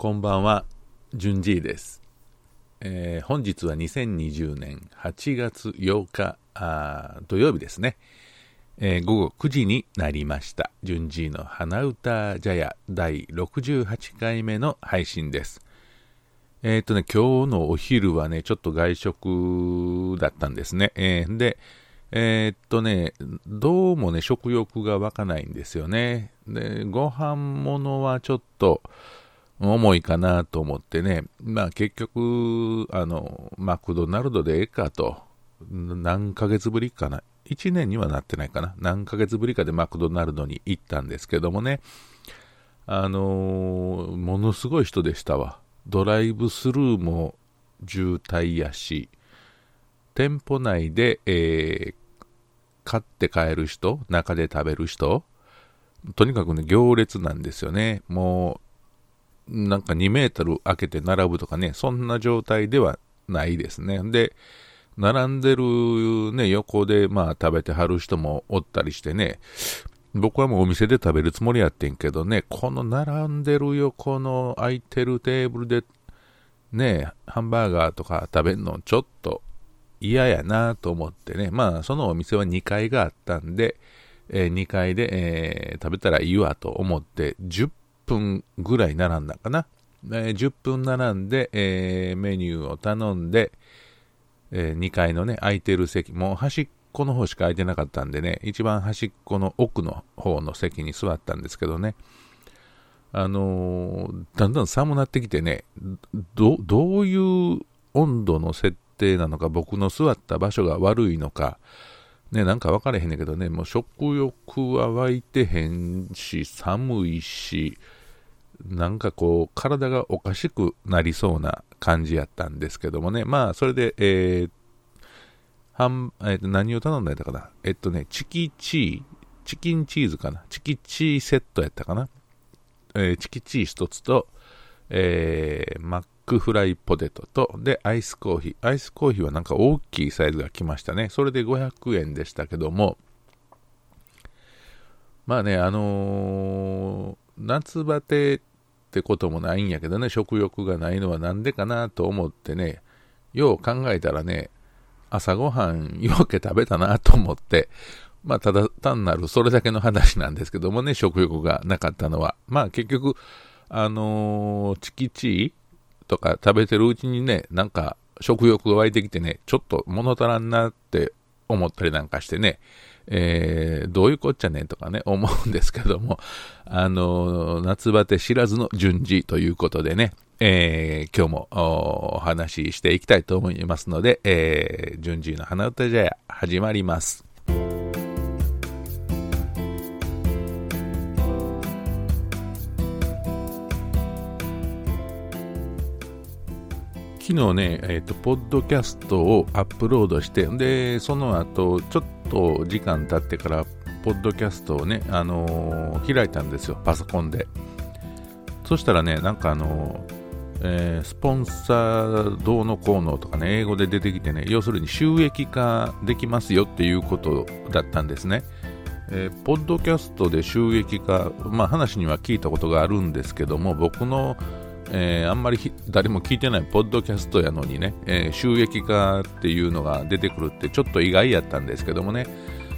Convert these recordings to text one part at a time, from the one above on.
こんばんは、じゅんじいです。えー本日は2020年8月8日あ土曜日ですね、えー午後9時になりました。じゅんじいの花歌茶屋第68回目の配信です。えっ、とね、今日のお昼はね、ちょっと外食だったんですね。えーで、えーっとね、どうもね、食欲が湧かないんですよね。で、ご飯物はちょっと重いかなと思ってね、まあ結局、あの、マクドナルドでええかと、何ヶ月ぶりかな。1年にはなってないかな。何ヶ月ぶりかでマクドナルドに行ったんですけどもね、あのーものすごい人でしたわ。ドライブスルーも渋滞やし、店舗内で、えー買って帰る人、中で食べる人、とにかくね、行列なんですよね。もう、なんか2メートル開けて並ぶとかね、そんな状態ではないですね。で、並んでるね、横でまあ食べてはる人もおったりしてね、僕はもうお店で食べるつもりやってんけどね、この並んでる横の空いてるテーブルでね、ハンバーガーとか食べるのちょっと嫌やなと思ってね、まあそのお店は2階があったんで、え2階で、えー食べたらいいわと思って10分ぐらい並んだかな。えー10分並んで、えーメニューを頼んで、え2階のね、空いてる席、もう端っこの方しか空いてなかったんでね、一番端っこの奥の方の席に座ったんですけどね、あのーだんだん寒なってきてね、ど、どういう温度の設定なのか、僕の座った場所が悪いのか、ね、なんか分からへんねんけどね、もう食欲は湧いてへんし、寒いし、なんかこう、体がおかしくなりそうな感じやったんですけどもね、まあ、それで、えーはんえーと何を頼んだやったかな。えっとね、チキチー、チキンチーズかな。チキチーセットやったかな。えーチキチー一つと、えーマックフライポテトと、で、アイスコーヒー。アイスコーヒーはなんか大きいサイズが来ましたね。それで500円でしたけども、まあね、あのー夏バテってこともないんやけどね、食欲がないのはなんでかなと思ってね、よう考えたらね、朝ごはんようけ食べたなと思って、まあただ単なるそれだけの話なんですけどもね、食欲がなかったのは。まあ結局、あのーチキチーとか食べてるうちにね、なんか食欲が湧いてきてね、ちょっと物足らんなって思ったりなんかしてね、えーどういうこっちゃねんとかね、思うんですけども、あのー夏バテ知らずの順次ということでね、えー今日もお話ししていきたいと思いますので、えー、順次の花歌茶屋始まります。昨日ね、えっ、と、ポッドキャストをアップロードして、で、その後、ちょっと時間経ってから、ポッドキャストをね、あのー開いたんですよ、パソコンで。そしたらね、なんかあのーえースポンサーどうのこうのとかね、英語で出てきてね、要するに収益化できますよっていうことだったんですね。えーポッドキャストで収益化、まあ話には聞いたことがあるんですけども、僕の、えーあんまり誰も聞いてないポッドキャストやのにね、えー収益化っていうのが出てくるってちょっと意外やったんですけどもね、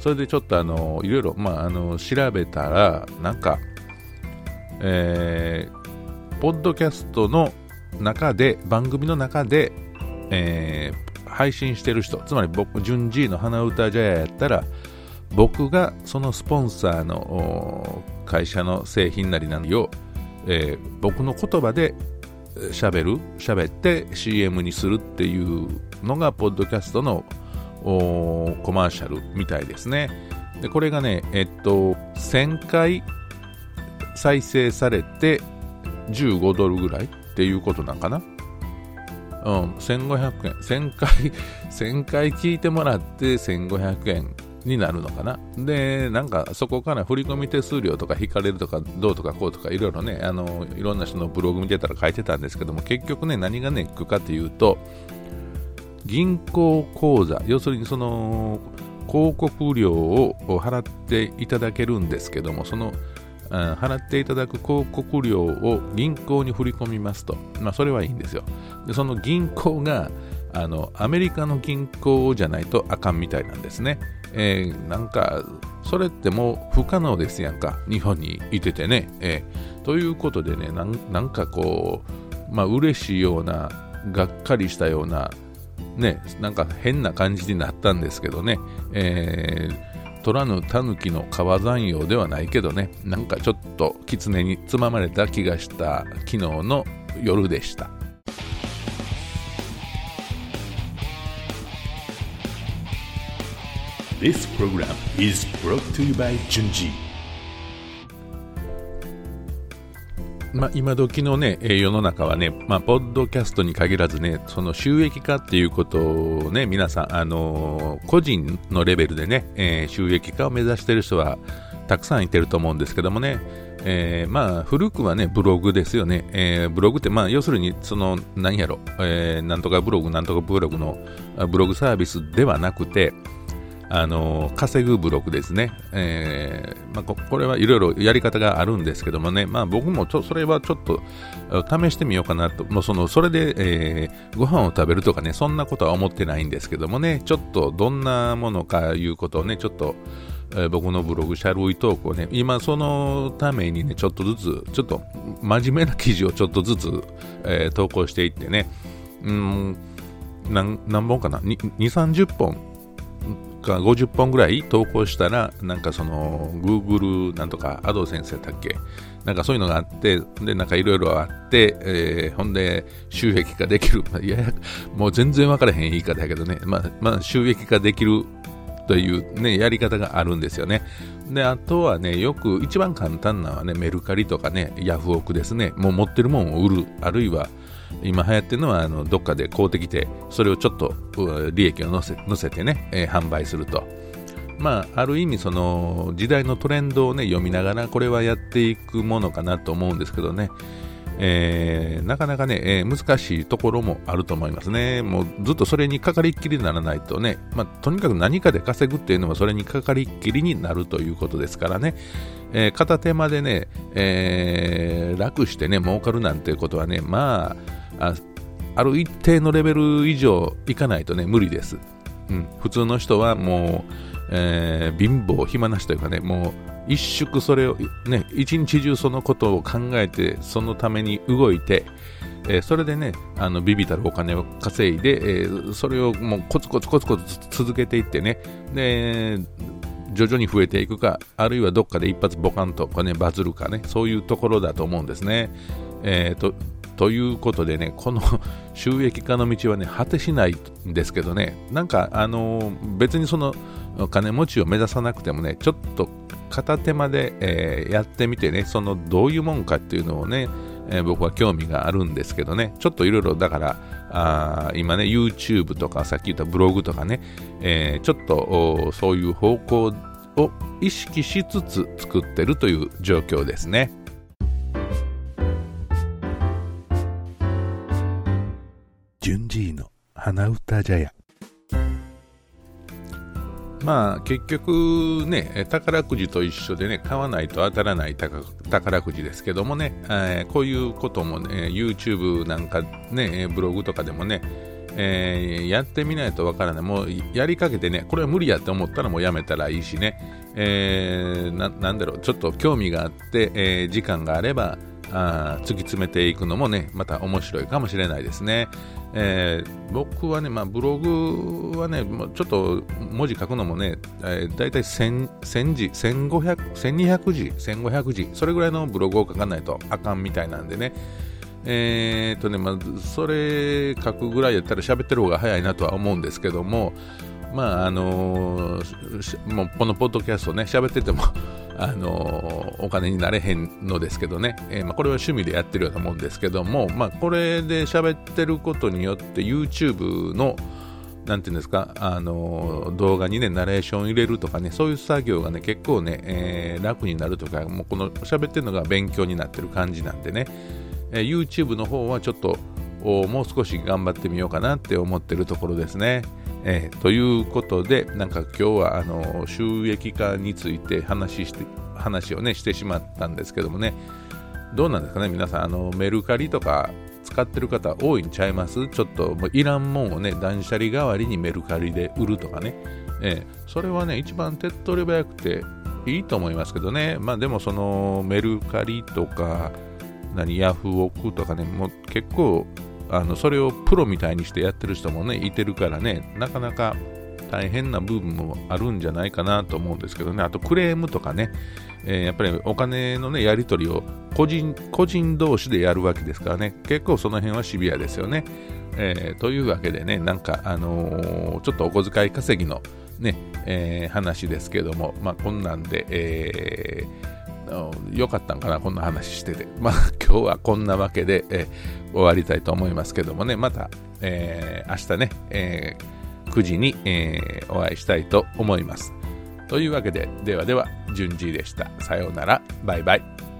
それでちょっとあの、いろいろ、まあ、あの、調べたら、なんか、えーポッドキャストの中で、番組の中で、えー配信してる人、つまり僕、順次の花歌茶屋やったら、僕がそのスポンサーのお会社の製品なり何を、えー僕の言葉で喋る、喋って CM にするっていうのが、ポッドキャストのコマーシャルみたいですね。で、これがね、えっと、1000回再生されて15ドルぐらいっていうことなんかな。うん、1500円。1000回、1000回聞いてもらって1500円になるのかな。で、なんかそこから振込手数料とか引かれるとか、どうとかこうとかいろいろね、あの、いろんな人のブログ見てたら書いてたんですけども、結局ね、何がネックかというと、銀行口座、要するにその、広告料を払っていただけるんですけども、その払っていただく広告料を銀行に振り込みますと、まあ、それはいいんですよ。でその銀行があのアメリカの銀行じゃないとあかんみたいなんですね。えー、なんか、それってもう不可能ですやんか、日本にいててね。えー、ということでねな、んかこう、まあ嬉しいような、がっかりしたような、ね、なんか変な感じになったんですけどね。えー取らぬ狸の川山用ではないけどね、なんかちょっと狐につままれた気がした昨日の夜でした。This program is brought to you by Junji. まあ、今時のね、世の中はね、まあ、ポッドキャストに限らずね、その収益化っていうことをね、皆さん、あのー、個人のレベルでね、えー、収益化を目指している人はたくさんいてると思うんですけどもね、えー、まあ、古くはね、ブログですよね。えー、ブログって、まあ、要するに、その、何やろ、えー、なんとかブログ、なんとかブログの、ブログサービスではなくて、あの稼ぐブログですね、えーまあ、これはいろいろやり方があるんですけどもね、まあ、僕もちょそれはちょっと試してみようかなと、もうそのそれで、えー、ご飯を食べるとかね、そんなことは思ってないんですけどもね、ちょっとどんなものかいうことをね、ちょっと、えー、僕のブログ、シャルウィトークをね、今そのためにね、ちょっとずつ、ちょっと真面目な記事をちょっとずつ、えー、投稿していってね、うん、何何本かな、2、30本か50本ぐらい投稿したら、なんかその、Google なんとか、アド先生だっけ？なんかそういうのがあって、で、なんかいろいろあって、えー、ほんで、収益化できる。いや、もう全然分からへん言い方やけどね、まあ、まあ、収益化できるというね、やり方があるんですよね。で、あとはね、よく一番簡単なのはね、メルカリとかね、ヤフオクですね。もう持ってるもんを売る。あるいは、今流行ってるのはあのどっかで買うてきてそれをちょっと利益を乗せ乗せてね、えー、販売するとまあある意味その時代のトレンドをね読みながらこれはやっていくものかなと思うんですけどねえー、なかなかね、えー、難しいところもあると思いますね。もうずっとそれにかかりっきりにならないとね、まあ、とにかく何かで稼ぐっていうのはそれにかかりっきりになるということですからね、えー、片手間でね、え楽してね、儲かるなんていうことはね、まあ、あある一定のレベル以上いかないとね、無理です。うん、普通の人はもう、え、貧乏、暇なしというかね、もう一宿それを、ね、一日中そのことを考えて、そのために動いて、えー、それでね、あのビビたるお金を稼いで、えー、それをもうコツコツコツコツ続けていってね、で、徐々に増えていくか、あるいはどっかで一発ボカンとかね、バズるかね、そういうところだと思うんですね。えーとということでね、この 収益化の道はね、果てしないんですけどね、なんか、あのー、別にその金持ちを目指さなくてもね、ちょっと片手間で、えー、やってみてね、そのどういうもんかっていうのをね、えー、僕は興味があるんですけどね、ちょっといろいろだから、あ今ね、YouTube とかさっき言ったブログとかね、えー、ちょっとそういう方向を意識しつつ作ってるという状況ですね。順次の花歌茶屋まあ結局ね宝くじと一緒でね買わないと当たらない宝くじですけどもね、えー、こういうこともね YouTube なんかねブログとかでもねえー、やってみないとわからない。もうやりかけてね、これは無理やって思ったらもうやめたらいいしね、えー、ななんだろう、ちょっと興味があって、えー、時間があれば、あ突き詰めていくのもね、また面白いかもしれないですね。えー、僕はね、まあ、ブログはね、ちょっと文字書くのもね、えー、大体1000字、1500、1200字、1500字、それぐらいのブログを書かないとあかんみたいなんでね、えー、とね、まあ、それ書くぐらいやったら喋ってる方が早いなとは思うんですけども、まあ、あのー、このポッドキャストね、喋っててもあのお金になれへんのですけどね、えー、まあ、これは趣味でやってるようなもんですけども、まあ、これで喋ってることによって YouTube のなんていうんですか、あの動画にね、ナレーション入れるとかね、そういう作業がね、結構ね、えー、楽になるとか、もうこの喋ってるのが勉強になってる感じなんでね、えー、YouTube の方はちょっと、もう少し頑張ってみようかなって思ってるところですね。えー、ということで、なんか今日はあの収益化について話して話をね、してしまったんですけどもね、どうなんですかね、皆さん、あのメルカリとか使ってる方多いんちゃいます？ちょっともういらんもんをね、断捨離代わりにメルカリで売るとかね、えー、それはね、一番手っ取り早くていいと思いますけどね、まあでもそのメルカリとか、何、ヤフオクとかね、もう結構、あのそれをプロみたいにしてやってる人もね、いてるからね、なかなか大変な部分もあるんじゃないかなと思うんですけどね、あとクレームとかね、えー、やっぱりお金のね、やり取りを個人、個人同士でやるわけですからね、結構その辺はシビアですよね。えー、というわけでね、なんか、あのー、ちょっとお小遣い稼ぎのね、え、話ですけども、まあ、こんなんで、えー、良かったんかな、こんな話してて。まあ、今日はこんなわけで、えー、終わりたいと思いますけどもね、また、えー、明日ね、えー、9時に、えー、お会いしたいと思います。というわけで、ではでは、順次でした。さようなら、バイバイ。